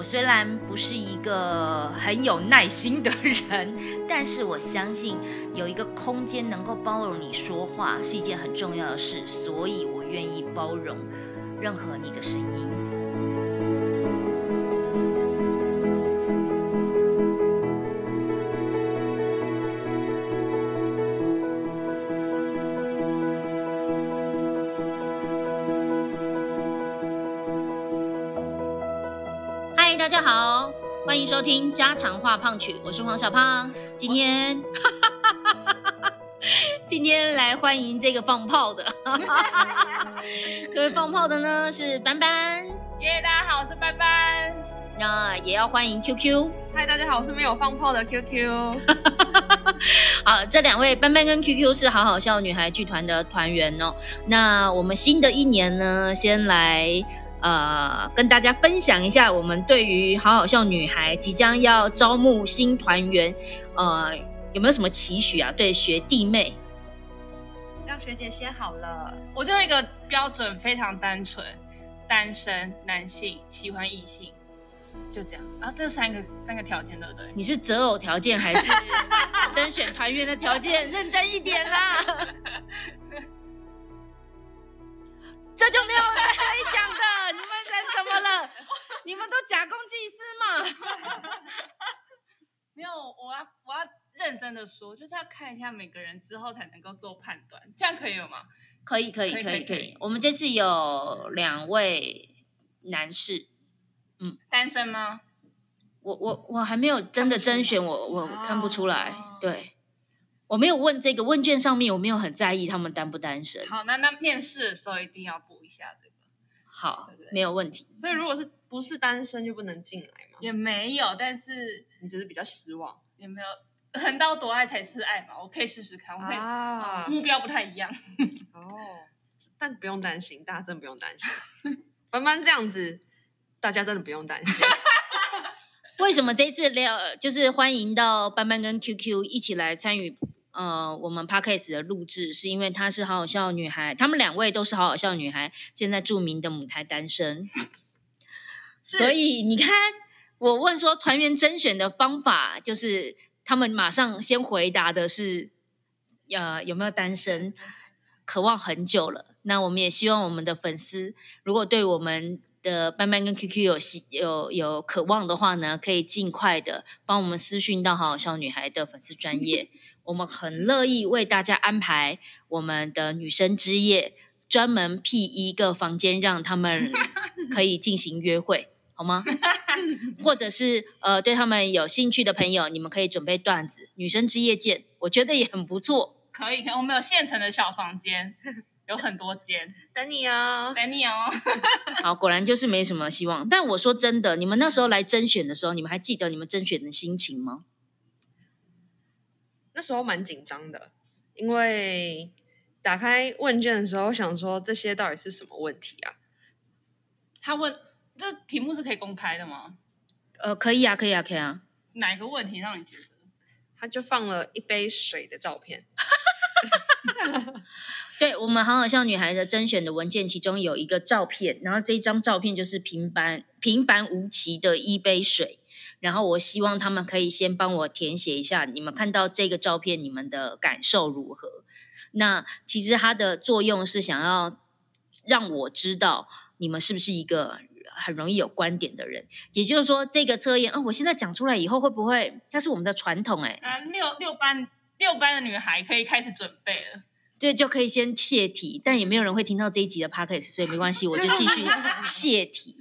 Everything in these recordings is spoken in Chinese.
我虽然不是一个很有耐心的人，但是我相信有一个空间能够包容你说话是一件很重要的事，所以我愿意包容任何你的声音。收听家常话胖曲，我是黄小胖。今天，今天来欢迎这个放炮的，这位放炮的呢是班班。耶，大家好，我是班班。那也要欢迎 QQ。嗨，大家好，我是没有放炮的 QQ。好，这两位班班跟 QQ 是好好笑女孩剧团的团员哦。那我们新的一年呢，先来。呃，跟大家分享一下，我们对于好好笑女孩即将要招募新团员，呃，有没有什么期许啊？对学弟妹，让学姐先好了。我就一个标准，非常单纯，单身男性，喜欢异性，就这样。然后这三个三个条件，对不对？你是择偶条件还是甄选团员的条件？认真一点啦。这就没有可以讲的，你们人怎么了？你们都假公济私嘛？没有，我要我要认真的说，就是要看一下每个人之后才能够做判断，这样可以了吗？可以，可以，可以，可以。我们这次有两位男士，嗯，单身吗？我我我还没有真的甄选，我我看不出来，对。我没有问这个问卷上面，我没有很在意他们单不单身。好，那那面试的时候一定要补一下这个。好，没有问题。所以如果是不是单身就不能进来吗？也没有，但是你只是比较失望。也没有，横刀夺爱才是爱嘛，我可以试试看。我可以，目标不太一样。哦，但不用担心，大家真的不用担心。班班这样子，大家真的不用担心。为什么这次聊就是欢迎到班班跟 QQ 一起来参与？呃，我们 podcast 的录制是因为她是好好笑女孩，她们两位都是好好笑女孩，现在著名的母胎单身，所以你看，我问说团员甄选的方法，就是他们马上先回答的是，呃，有没有单身，渴望很久了。那我们也希望我们的粉丝，如果对我们的班班跟 QQ 有有有渴望的话呢，可以尽快的帮我们私讯到好好笑女孩的粉丝专业。我们很乐意为大家安排我们的女生之夜，专门辟一个房间让他们 可以进行约会，好吗？或者是呃，对他们有兴趣的朋友，你们可以准备段子，女生之夜见，我觉得也很不错。可以，可以，我们有现成的小房间，有很多间，等你哦，等你哦。好，果然就是没什么希望。但我说真的，你们那时候来甄选的时候，你们还记得你们甄选的心情吗？那时候蛮紧张的，因为打开问卷的时候，想说这些到底是什么问题啊？他问这题目是可以公开的吗？呃，可以啊，可以啊，可以啊。哪个问题让你觉得？他就放了一杯水的照片。对我们好好笑女孩的甄选的文件，其中有一个照片，然后这一张照片就是平凡平凡无奇的一杯水。然后我希望他们可以先帮我填写一下，你们看到这个照片，你们的感受如何？那其实它的作用是想要让我知道你们是不是一个很容易有观点的人。也就是说，这个测验啊，我现在讲出来以后会不会？它是我们的传统哎。啊，六六班六班的女孩可以开始准备了。对，就可以先泄题，但也没有人会听到这一集的 podcast，所以没关系，我就继续 泄题。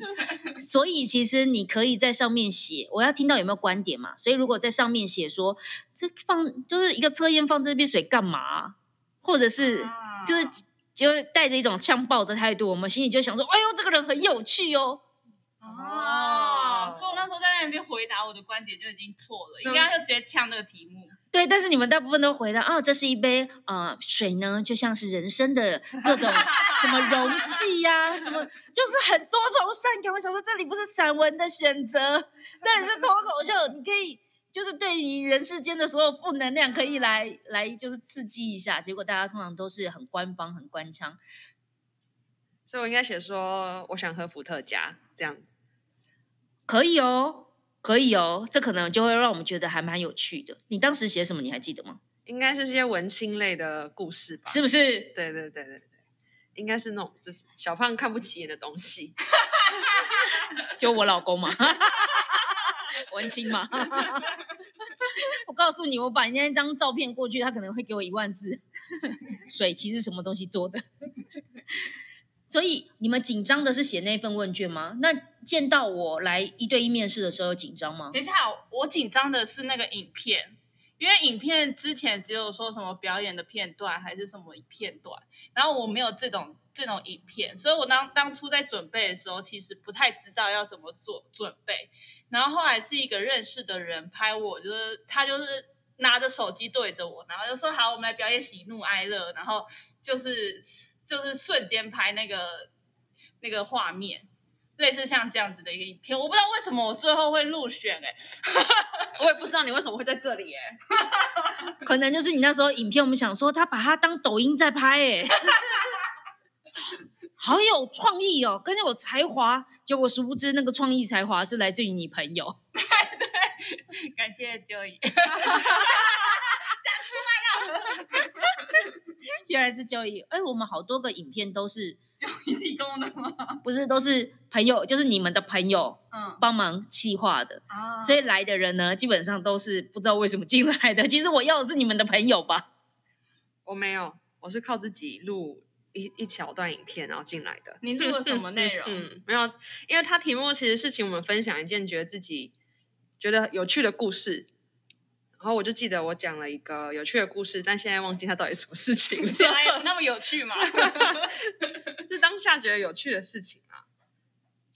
所以其实你可以在上面写，我要听到有没有观点嘛。所以如果在上面写说，这放就是一个测验放这杯水干嘛，或者是就是就带着一种呛爆的态度，我们心里就想说，哎呦，这个人很有趣哦。哦，所以我那时候在那边回答我的观点就已经错了，应该就直接呛那个题目。对，但是你们大部分都回答哦，这是一杯呃水呢，就像是人生的各种 什么容器呀、什么就是很多愁善感。我想说，这里不是散文的选择，这里是脱口秀，你可以就是对于人世间的所有负能量，可以来来就是刺激一下。结果大家通常都是很官方、很官腔。所以我应该写说我想喝伏特加这样子。可以哦，可以哦，这可能就会让我们觉得还蛮有趣的。你当时写什么？你还记得吗？应该是些文青类的故事吧？是不是？对对对对对，应该是那种就是小胖看不起眼的东西。就我老公嘛，文青嘛。我告诉你，我把人家那张照片过去，他可能会给我一万字。水其实什么东西做的？所以你们紧张的是写那份问卷吗？那见到我来一对一面试的时候有紧张吗？等一下，我紧张的是那个影片，因为影片之前只有说什么表演的片段还是什么片段，然后我没有这种这种影片，所以我当当初在准备的时候，其实不太知道要怎么做准备。然后后来是一个认识的人拍我，就是他就是拿着手机对着我，然后就说好，我们来表演喜怒哀乐，然后就是就是瞬间拍那个那个画面。类似像这样子的一个影片，我不知道为什么我最后会入选哎、我也不知道你为什么会在这里耶。可能就是你那时候影片，我们想说他把它当抖音在拍、欸，好有创意哦，更有才华。结果殊不知那个创意才华是来自于你朋友。感谢 Joey，原来是就一，哎，我们好多个影片都是 Joey 不是都是朋友，就是你们的朋友嗯帮忙企划的，啊所以来的人呢，基本上都是不知道为什么进来的。其实我要的是你们的朋友吧？我没有，我是靠自己录一一小段影片然后进来的。你录了什么内容？嗯，没有，因为他题目其实是请我们分享一件觉得自己觉得有趣的故事，然后我就记得我讲了一个有趣的故事，但现在忘记它到底什么事情了，原来有那么有趣吗？是当下觉得有趣的事情啊。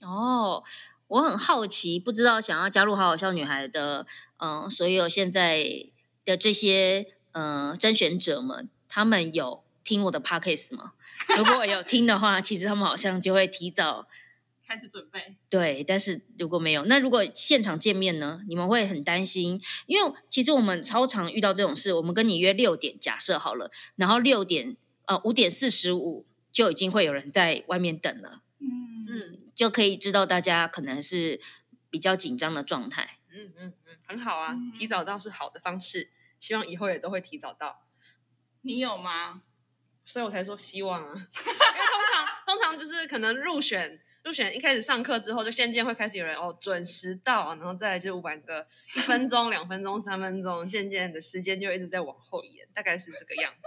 哦，我很好奇，不知道想要加入好好笑女孩的，嗯、所有现在的这些嗯、呃甄选者们，他们有听我的 podcast 吗？如果有听的话，其实他们好像就会提早开始准备。对，但是如果没有，那如果现场见面呢？你们会很担心，因为其实我们超常遇到这种事。我们跟你约六点，假设好了，然后六点呃五点四十五就已经会有人在外面等了，嗯嗯就可以知道大家可能是比较紧张的状态。嗯嗯嗯，很好啊嗯，提早到是好的方式，希望以后也都会提早到。你有吗？所以我才说希望啊，因为通常通常就是可能入选入选一开始上课之后，就渐渐会开始有人哦准时到，然后再来就晚个一分钟、两分钟、三分钟，渐渐的时间就一直在往后延，大概是这个样子。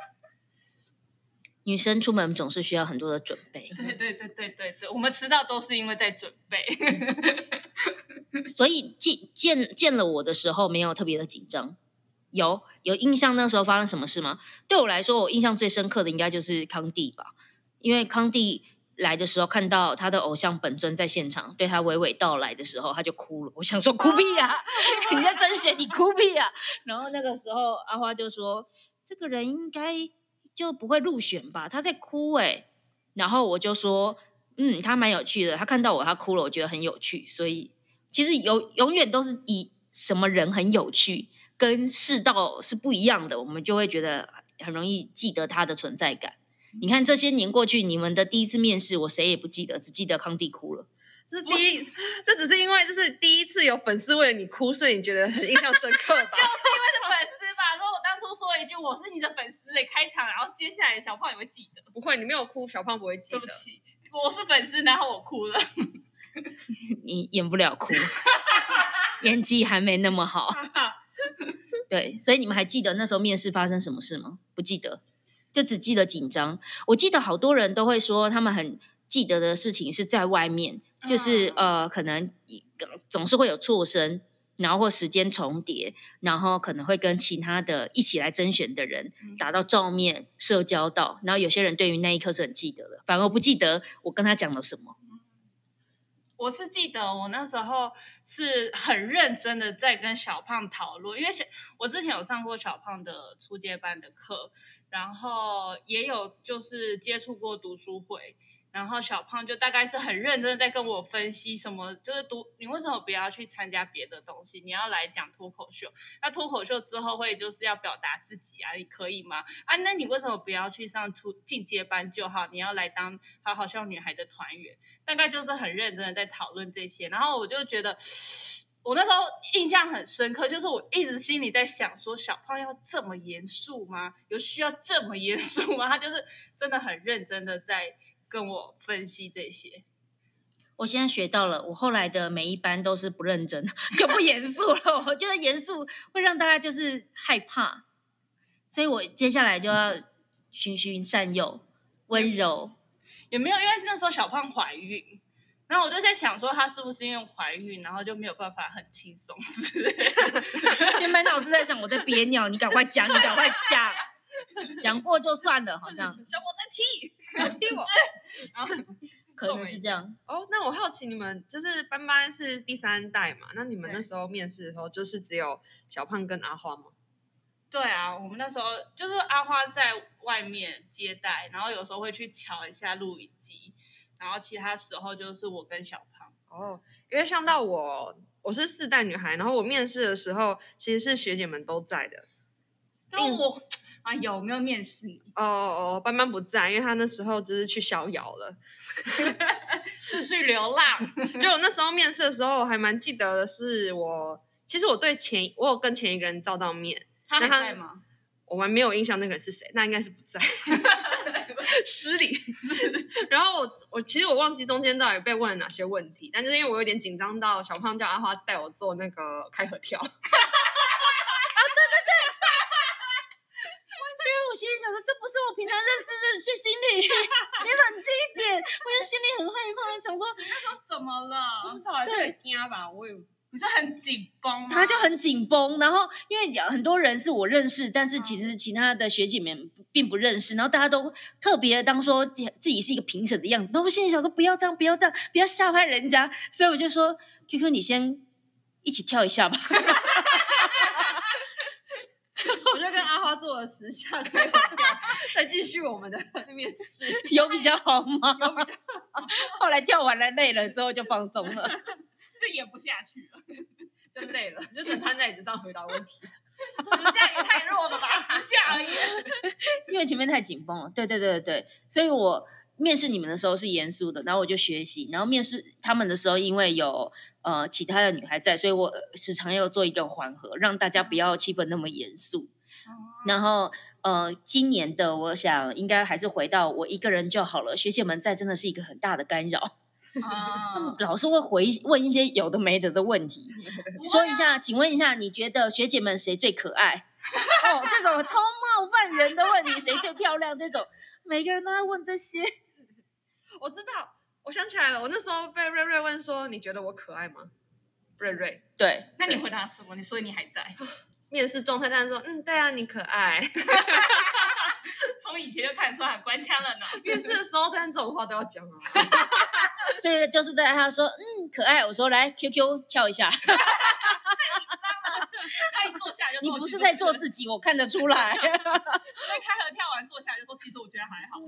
女生出门总是需要很多的准备，对对对对对对，我们迟到都是因为在准备。所以见见见了我的时候没有特别的紧张。有有印象那时候发生什么事吗？对我来说，我印象最深刻的应该就是康帝吧，因为康帝来的时候看到他的偶像本尊在现场，对他娓娓道来的时候，他就哭了。我想说哭屁呀、你在甄选，你哭屁呀、然后那个时候阿花就说，这个人应该就不会入选吧？他在哭哎、然后我就说，嗯，他蛮有趣的。他看到我，他哭了，我觉得很有趣。所以其实有永远都是以什么人很有趣，跟世道是不一样的，我们就会觉得很容易记得他的存在感。你看这些年过去，你们的第一次面试，我谁也不记得，只记得康帝哭了。这是第一，这只是因为这是第一次有粉丝为了你哭，所以你觉得很印象深刻吧？就是因为是粉丝吧？如果我当初说了一句“我是你的粉丝”的开场，然后接下来小胖也会记得。不会，你没有哭，小胖不会记得对不。起，我是粉丝，然后我哭了。你演不了哭，演技还没那么好。对，所以你们还记得那时候面试发生什么事吗？不记得，就只记得紧张。我记得好多人都会说，他们很记得的事情是在外面，就是、呃，可能总是会有错身，然后或时间重叠，然后可能会跟其他的一起来甄选的人打到照面、社交到，然后有些人对于那一刻是很记得的，反而不记得我跟他讲了什么。我是记得我那时候是很认真的在跟小胖讨论，因为小我之前有上过小胖的初阶班的课，然后也有就是接触过读书会，然后小胖就大概是很认真的在跟我分析什么，就是读你为什么不要去参加别的东西，你要来讲脱口秀，那脱口秀之后会就是要表达自己啊，你可以吗？啊，那你为什么不要去上初进阶班就好？你要来当好好笑女孩的团员，大概就是很认真的在讨论这些，然后我就觉得。我那时候印象很深刻，就是我一直心里在想，说小胖要这么严肃吗？有需要这么严肃吗？他就是真的很认真的在跟我分析这些。我现在学到了，我后来的每一班都是不认真，就不严肃了。我觉得严肃会让大家就是害怕，所以我接下来就要循循善诱、温柔。有没有？因为那时候小胖怀孕。然后我就在想说，她是不是因为怀孕，然后就没有办法很轻松之类的？就满脑子在想我在憋尿，你赶快讲，你赶快讲，讲过就算了，好像小波在踢，踢我，然后 可能是这样。哦，那我好奇你们就是班班是第三代嘛？那你们那时候面试的时候，就是只有小胖跟阿花吗？对啊，我们那时候就是阿花在外面接待，然后有时候会去瞧一下录影机。然后其他时候就是我跟小胖哦，因为像到我，我是四代女孩，然后我面试的时候其实是学姐们都在的。那我 啊有没有面试你？哦哦，班班不在，因为他那时候就是去逍遥了，是去流浪。就我那时候面试的时候，我还蛮记得的是我，其实我对前我有跟前一个人照到面，他还在吗？我们没有印象那个人是谁，那应该是不在。失礼，然后我我其实我忘记中间到底被问了哪些问题，但就是因为我有点紧张到小胖叫阿花带我做那个开合跳，啊对对对，因为我心里想说这不是我平常认识的谢心理，你冷静一点，我就心里很害怕，想说那时候怎么了？不知道，就很惊吧，我也。你是很紧绷，他就很紧绷。然后因为很多人是我认识，但是其实其他的学姐们并不认识。然后大家都特别当说自己是一个评审的样子。那我心里想说不要这样，不要这样，不要吓坏人家。所以我就说，Q Q，你先一起跳一下吧。我就跟阿花做了十下再继续我们的面试。有比较好吗？有比较好。后来跳完了累了之后就放松了。就演不下去了，就累了，就只瘫在椅子上回答问题。十下也太弱了吧，十下而已。因为前面太紧绷了，对对对对所以我面试你们的时候是严肃的，然后我就学习，然后面试他们的时候，因为有呃其他的女孩在，所以我时常要做一个缓和，让大家不要气氛那么严肃。然后呃，今年的我想应该还是回到我一个人就好了，学姐们在真的是一个很大的干扰。啊，老是会回问一些有的没的的问题，说一下，请问一下，你觉得学姐们谁最可爱？哦，这种超冒犯人的问题，谁最漂亮？这种每个人都在问这些。我知道，我想起来了，我那时候被瑞瑞问说，你觉得我可爱吗？瑞瑞，对，那你回答什么？你说你还在面试状态，他说，嗯，对啊，你可爱。从以前就看出来很官腔了呢。面试的时候，但这种话都要讲啊。所以就是在他说嗯可爱，我说来 QQ 跳一下。他一坐下就你不是在做自己，我看得出来。所以开合跳完坐下就说，其实我觉得还好。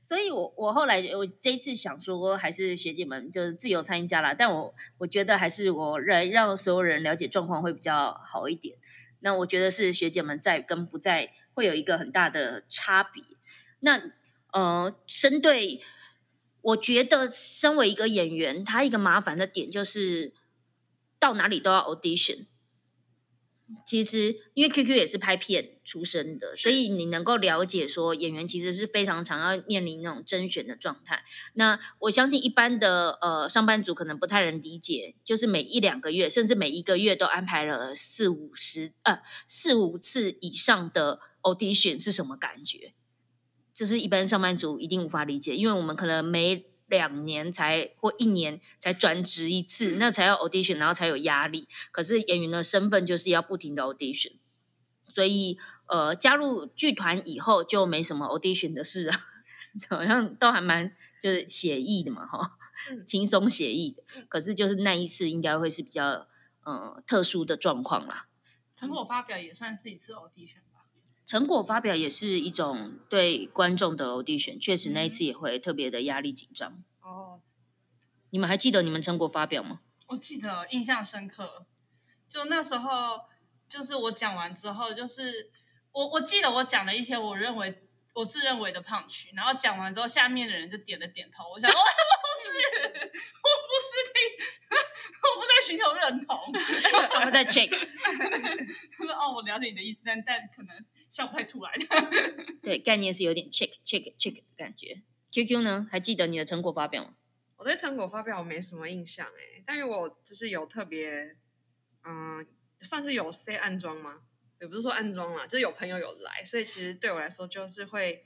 所以我我后来我这一次想说，还是学姐们就是自由参加啦。但我我觉得还是我来让所有人了解状况会比较好一点。那我觉得是学姐们在跟不在会有一个很大的差别。那呃，针对。我觉得身为一个演员，他一个麻烦的点就是到哪里都要 audition。其实因为 QQ 也是拍片出身的，所以你能够了解说演员其实是非常常要面临那种甄选的状态。那我相信一般的呃上班族可能不太能理解，就是每一两个月甚至每一个月都安排了四五十呃四五次以上的 audition 是什么感觉。这是一般上班族一定无法理解，因为我们可能每两年才或一年才转职一次，那才要 audition，然后才有压力。可是演员的身份就是要不停的 audition，所以呃，加入剧团以后就没什么 audition 的事了，好像都还蛮就是写意的嘛，哈。嗯轻松写意的嗯。可是就是那一次应该会是比较呃特殊的状况啦。成果发表也算是一次 audition 吧。成果发表也是一种对观众的 audition，确实那一嗯次也会特别的压力紧张。哦，你们还记得你们成果发表吗？我记得印象深刻，就那时候，就是我讲完之后，就是我我记得我讲了一些我认为我自认为的胖曲，然后讲完之后，下面的人就点了点头。我想，是，我不是听，我不在寻求认同。他们在 check，他说，哦，我了解你的意思，但但可能笑不太出来。对，概念是有点 check check check 的感觉。QQ 呢？还记得你的成果发表吗？我对成果发表我没什么印象哎，但是我就是有特别，嗯、算是有 say 暗装吗？也不是说暗装啦，就是有朋友有来，所以其实对我来说就是会比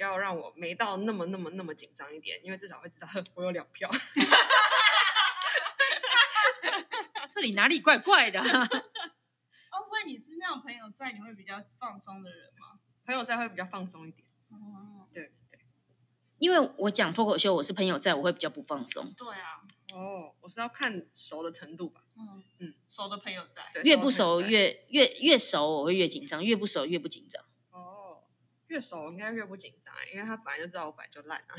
较让我没到那么那么那么紧张一点，因为至少会知道 我有两票。这里哪里怪怪的、啊哦，所以你是那种朋友在，你会比较放松的人吗？朋友在会比较放松一点。哦，对对，因为我讲脱口秀，我是朋友在，我会比较不放松。对啊，哦，我是要看熟的程度吧。嗯嗯嗯，熟的朋友在。对，越不熟越越越熟，我会越紧张；越不熟越不紧张。哦，越熟应该越不紧张欸，因为他本来就知道我本来就烂啊。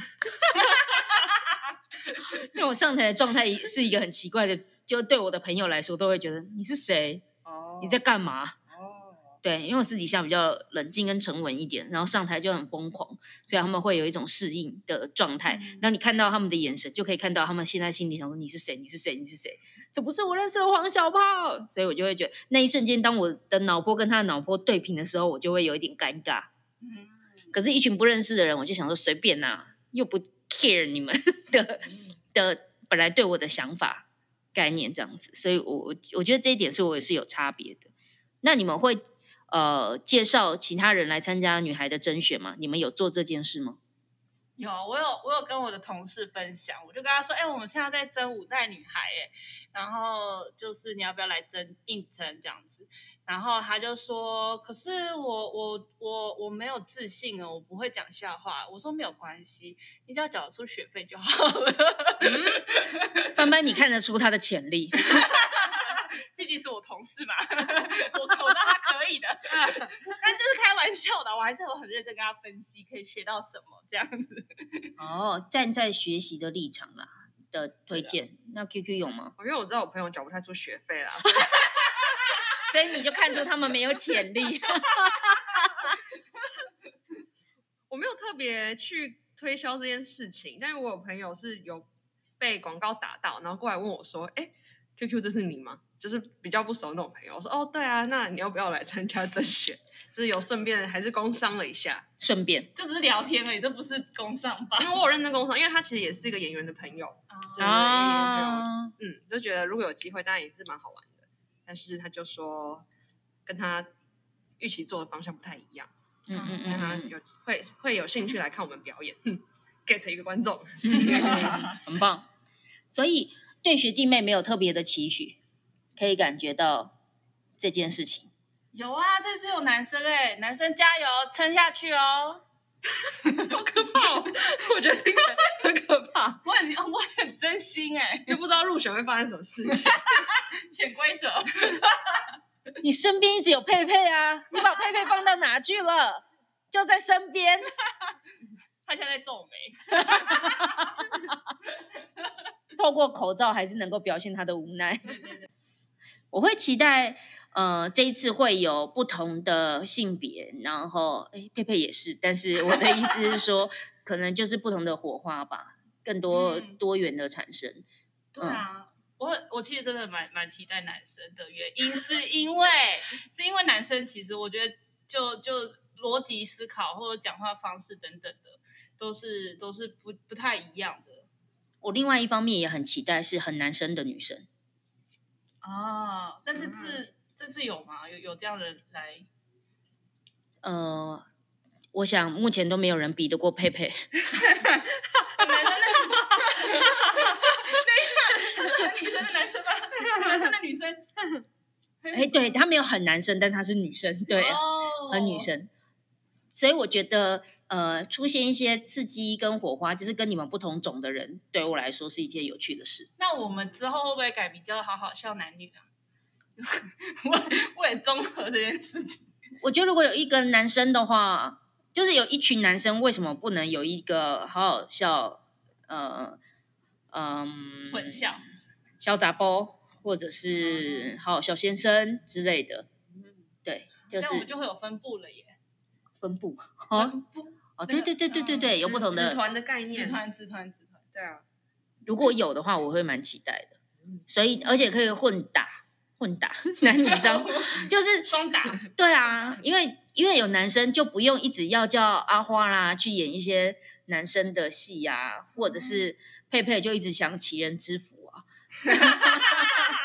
因为我上台的状态是一个很奇怪的，就对我的朋友来说，都会觉得你是谁？哦你在干嘛？哦，对，因为我私底下比较冷静跟沉稳一点，然后上台就很疯狂，所以他们会有一种适应的状态。嗯那、你看到他们的眼神，就可以看到他们现在心里想说你是谁？你是谁？你是谁？这不是我认识的黄小胖，所以我就会觉得那一瞬间，当我的脑波跟他的脑波对平的时候，我就会有一点尴尬。嗯，可是，一群不认识的人，我就想说随便啦、又不 care 你们 的的本来对我的想法概念这样子，所以我我我觉得这一点是我也是有差别的。那你们会呃介绍其他人来参加女孩的甄选吗？你们有做这件事吗？有，我有我有跟我的同事分享，我就跟他说，哎、我们现在在争五代女孩，哎，然后就是你要不要来争应征这样子？然后他就说，可是我我我我没有自信哦，我不会讲笑话。我说没有关系，你只要缴得出学费就好了。班班，你看得出他的潜力，毕竟是我同事嘛，我我知道他可以的，但就是开玩笑的，我还是有很认真跟他分析，可以学到什么这样子。哦，站在学习的立场啦的推荐。那 QQ 有吗？因为我知道我朋友缴不太出学费啦，所以所以你就看出他们没有潜力。我没有特别去推销这件事情。但是我有朋友是有被广告打到，然后过来问我说：“哎，QQ 这是你吗？”就是比较不熟的那种朋友。我说：“哦，对啊，那你要不要来参加甄选？”就是有顺便还是工商了一下，顺便就只是聊天而已，这不是工商吧？因为我有认真工商，因为他其实也是一个演员的朋友。对啊，嗯，就觉得如果有机会，当然也是蛮好玩的。但是他就说跟他预期做的方向不太一样，嗯嗯嗯他嗯有会会有兴趣来看我们表演哼，get 一个观众。嗯，很棒。所以对学弟妹没有特别的期许，可以感觉到这件事情。有啊，这次有男生哎、男生加油，撑下去哦！好可怕、哦！我觉得听起来很可怕，我很我很真心哎、就不知道入选会发生什么事情。潜规则。你身边一直有佩佩啊，你把佩佩放到哪去了？就在身边。他现在在皱眉，透过口罩还是能够表现他的无奈。我会期待，呃，这一次会有不同的性别，然后，哎，佩佩也是，但是我的意思是说，可能就是不同的火花吧，更多嗯多元的产生。对啊。我我其实真的蛮蛮期待男生的原因，是因为是因为男生其实我觉得就就逻辑思考或者讲话方式等等的，都是都是不不太一样的我另外一方面也很期待是很男生的女生，哦。但这次、这次有吗？有有这样的人来？呃，我想目前都没有人比得过佩佩。男生的女生的男生吧，男生的女生。哎，对他没有很男生，但他是女生，对。哦和女生，所以我觉得，呃出现一些刺激跟火花，就是跟你们不同种的人，对我来说是一件有趣的事。那我们之后会不会改名叫好好笑男女啊？为为了综合这件事情，我觉得如果有一个男生的话，就是有一群男生，为什么不能有一个好好笑？呃，嗯，混笑。小杂包，或者是好好笑先生之类的，对，就这样我们是就会有分布了耶。分布哦分布哦，对对对对对对，有不同的。子团的概子念，团子团子团，对啊，如果有的话，我会蛮期待的。所以，而且可以混打，混打 男女生，就是双打。对啊，因为因为有男生就不用一直要叫阿花啦去演一些男生的戏啊，或者是佩佩就一直想起人之福啊。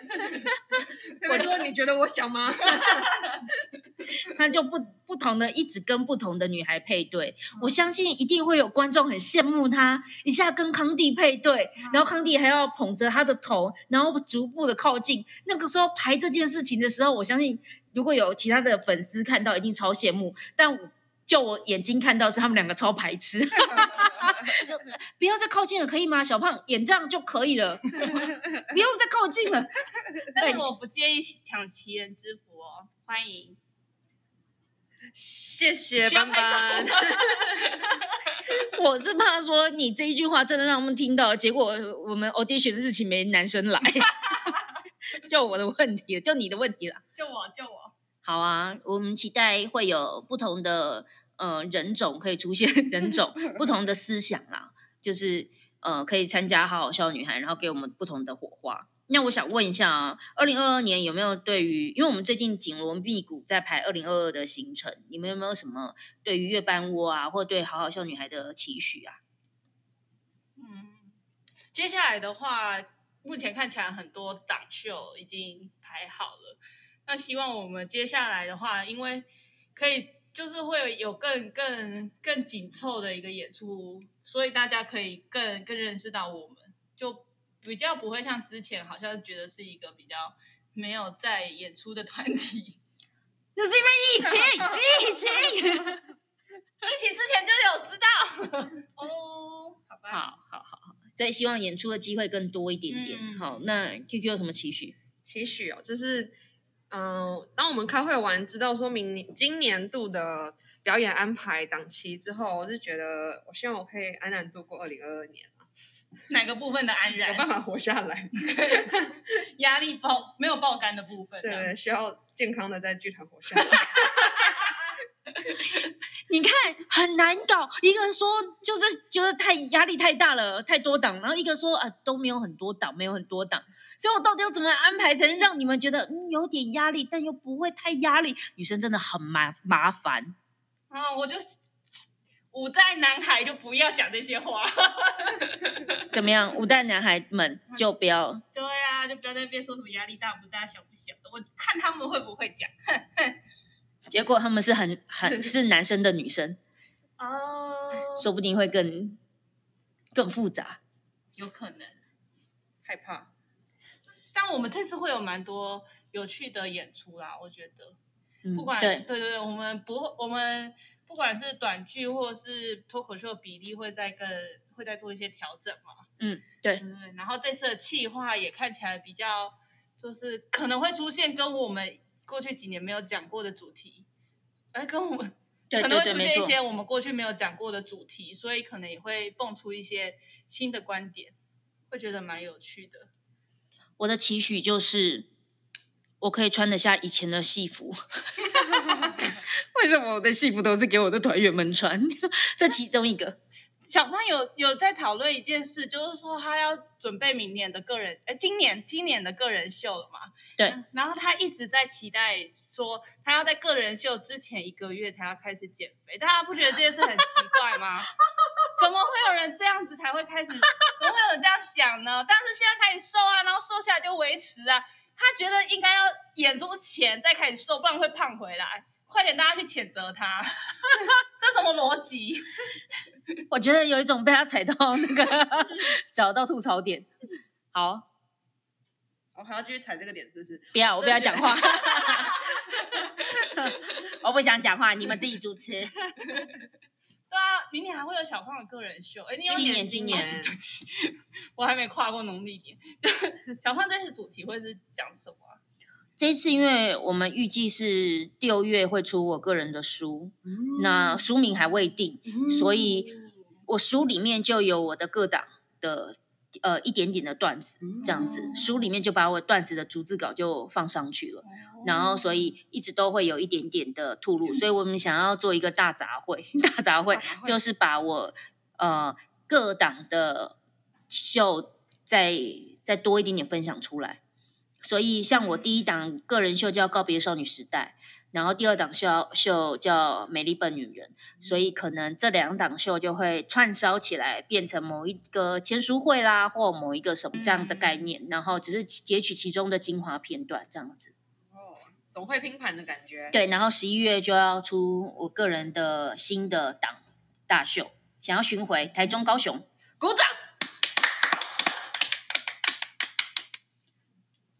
佩佩说：“你觉得我想吗 他就不不同的一直跟不同的女孩配对，我相信一定会有观众很羡慕他，一下跟康帝配对，然后康帝还要捧着他的头，然后逐步的靠近。那个时候排这件事情的时候，我相信如果有其他的粉丝看到，一定超羡慕。但我就我眼睛看到是他们两个超排斥，就不要再靠近了，可以吗？小胖演这样就可以了，不用再靠近了。但是我不介意抢奇人之福哦，欢迎。？”谢谢班班。我是怕说你这一句话真的让他们听到，结果我们 audition 的日期没男生来，就我的问题，就你的问题了。就我就我，好啊，我们期待会有不同的呃人种可以出现，人种不同的思想啦，就是呃可以参加好好笑女孩，然后给我们不同的火花。那我想问一下啊，二零二二年有没有对于，因为我们最近紧锣密鼓在排二零二二的行程，你们有没有什么对于月半窝啊，或对好好笑女孩的期许啊？嗯，接下来的话，目前看起来很多档秀已经排好了。那希望我们接下来的话，因为可以就是会有更更更紧凑的一个演出，所以大家可以更更认识到我们，就比较不会像之前好像觉得是一个比较没有在演出的团体。那是因为疫情，疫情。疫情之前就有知道哦，好吧，好好好好，所以希望演出的机会更多一点点。嗯好，那 QQ 有什么期许？期许哦，就是嗯、呃当我们开会完，知道说明年今年度的表演安排档期之后，我是觉得我希望我可以安然度过二零二二年，哪个部分的安然 有？办法活下来。压力爆没有爆肝的部分，对需要健康的在剧场活下来。你看很难搞，一个人说就是觉得太压力太大了，太多档，然后一个说啊都没有很多档，没有很多档，所以我到底要怎么安排才能让你们觉得嗯有点压力，但又不会太压力？女生真的很麻麻烦。啊，我就五代男孩就不要讲这些话。怎么样？五代男孩们就不要对啊，就不要在那边说什么压力大不大、小不小的，我看他们会不会讲。结果他们是很很是男生的女生，哦，说不定会更更复杂。有可能。害怕，但我们这次会有蛮多有趣的演出啦，我觉得。嗯不管对，对对，我们不会，我们不管是短剧或是脱口秀的比例会在更会再做一些调整嘛。嗯对，对对，然后这次的企划也看起来比较，就是可能会出现跟我们过去几年没有讲过的主题，而跟我们 对可能。会出现一些我们过去没有讲过的主题，所以可能也会蹦出一些新的观点，会觉得蛮有趣的。我的期许就是，我可以穿得下以前的戏服。为什么我的戏服都是给我的团员们穿？这其中一个。小胖有有在讨论一件事，就是说他要准备明年的个人，哎，今年今年的个人秀了嘛？对嗯然后他一直在期待说，他要在个人秀之前一个月才要开始减肥，大家不觉得这件事很奇怪吗？怎么会有人这样子才会开始？怎么会有人这样想呢？但是现在开始瘦啊，然后瘦下来就维持啊。他觉得应该要演出前再开始瘦，不然会胖回来。快点，大家去谴责他，这什么逻辑？我觉得有一种被他踩到那个找到吐槽点。好，我还要继续踩这个点，是不是？不要，我不要讲话。我不想讲话，你们自己主持。对啊，明年还会有小胖的个人秀。哎，你有今点年今年 对不起，我还没跨过农历年。小胖这次主题会是讲什么啊？这一次因为我们预计是六月会出我个人的书，那书名还未定，所以我书里面就有我的各档的呃一点点的段子，这样子，书里面就把我段子的逐字稿就放上去了。然后所以一直都会有一点点的吐露，所以我们想要做一个大杂烩，大杂烩就是把我呃各档的秀再再多一点点分享出来。所以像我第一档个人秀叫《告别少女时代》，然后第二档秀秀叫《美丽笨女人》，所以可能这两档秀就会串烧起来，变成某一个签书会啦，或某一个什么这样的概念，然后只是截取其中的精华片段这样子。哦，总会拼盘的感觉。，对，然后十一月就要出我个人的新的档大秀，想要巡回台中、高雄，鼓掌。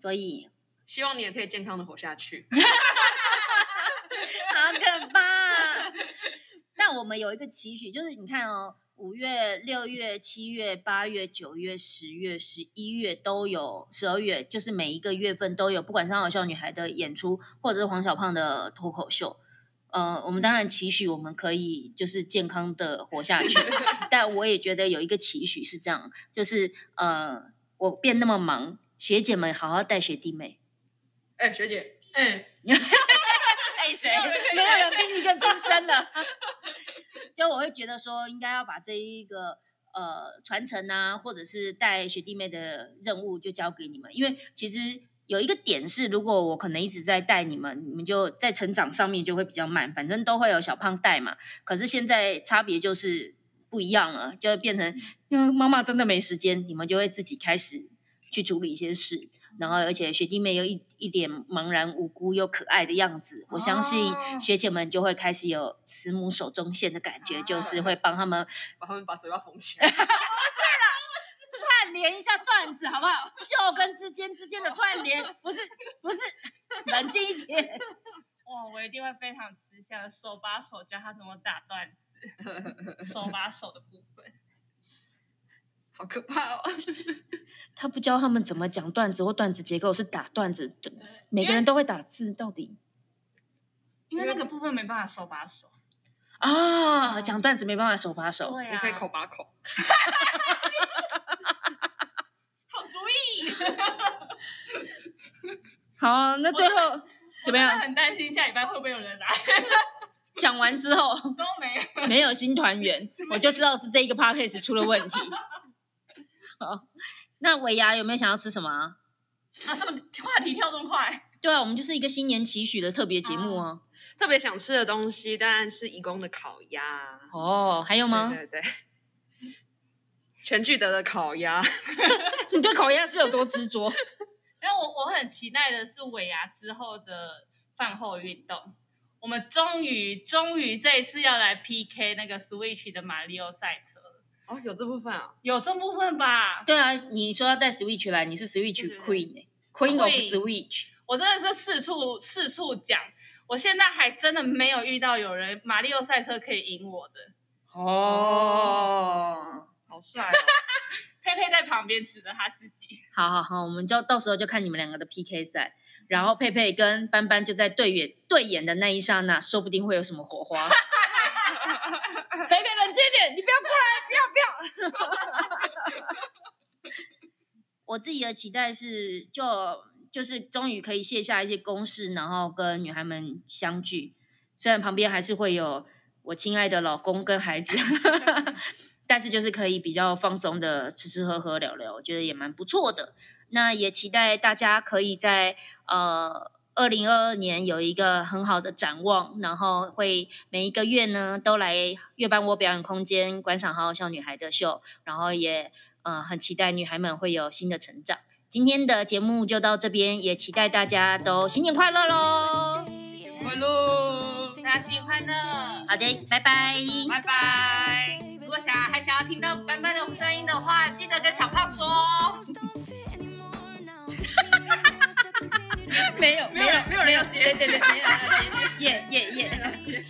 所以希望你也可以健康的活下去。好可怕。但我们有一个期许，就是你看哦，五月、六月、七月、八月、九月、十月、十一月都有，十二月就是每一个月份都有，不管是好笑女孩的演出，或者是黄小胖的脱口秀。呃，我们当然期许我们可以就是健康的活下去，但我也觉得有一个期许是这样，就是呃，我变那么忙，学姐们好好带学弟妹。哎，学姐，哎，爱谁？没有人比你更资深了。就我会觉得说，应该要把这一个呃传承啊，或者是带学弟妹的任务就交给你们，因为其实有一个点是，如果我可能一直在带你们，你们就在成长上面就会比较慢，反正都会有小胖带嘛。可是现在差别就是不一样了，就会变成，因为，妈妈真的没时间，你们就会自己开始去处理一些事。然后，而且学弟妹又一一脸茫然无辜又可爱的样子，我相信哦学姐们就会开始有慈母手中线的感觉，就是会帮他们 把他们把嘴巴缝起来。串联一下段子，好不好？秀跟之间之间的串联，不是不是，冷静一点。哇，我一定会非常吃香，手把手教他怎么打段子，手把手的部分。好可怕哦！他不教他们怎么讲段子或段子结构，是打段子，每个人都会打字，到底因为那个部分没办法手把手。啊，讲段子没办法手把手。对啊，你可以口把口。好主意。好，那最后怎么样？很担心下礼拜会不会有人来，讲完之后都没有。没有新团员，我就知道是这一个 podcast 出了问题。好，那尾牙有没有想要吃什么啊？啊，这么话题跳这么快，对啊，我们就是一个新年期许的特别节目啊。特别想吃的东西当然是义工的烤鸭。哦，还有吗？对对对，全聚德的烤鸭。你对烤鸭是有多执着？因为我我很期待的是尾牙之后的饭后运动。我们终于终于这一次要来 PK 那个 Switch 的马里奥赛车了，哦，有这部分啊？有这部分吧？对啊，你说要带 Switch 来，你是 Switch Queen 欸 Queen of Switch。我真的是四处四处讲，我现在还真的没有遇到有人马里奥赛车可以赢我的。哦，好帅哦！佩佩在旁边指着他自己，好好好，我们就到时候就看你们两个的 PK 赛，然后佩佩跟班班就在对眼对眼的那一刹那，说不定会有什么火花。佩佩冷静一点，你不要过来，不要不要。我自己的期待是，就就是终于可以卸下一些公事，然后跟女孩们相聚。虽然旁边还是会有我亲爱的老公跟孩子，但是就是可以比较放松的吃吃喝喝聊聊，我觉得也蛮不错的。那也期待大家可以在呃二零二二年有一个很好的展望，然后会每一个月呢都来月半窝表演空间观赏好好笑女孩的秀，然后也呃很期待女孩们会有新的成长。今天的节目就到这边，也期待大家都新年快乐喽！新年快乐！大家新年快乐，好的，拜拜。拜拜。如果想还想要听到班班的声音的话，记得跟小胖说没有没有没有，别别别别别别别别别别别别。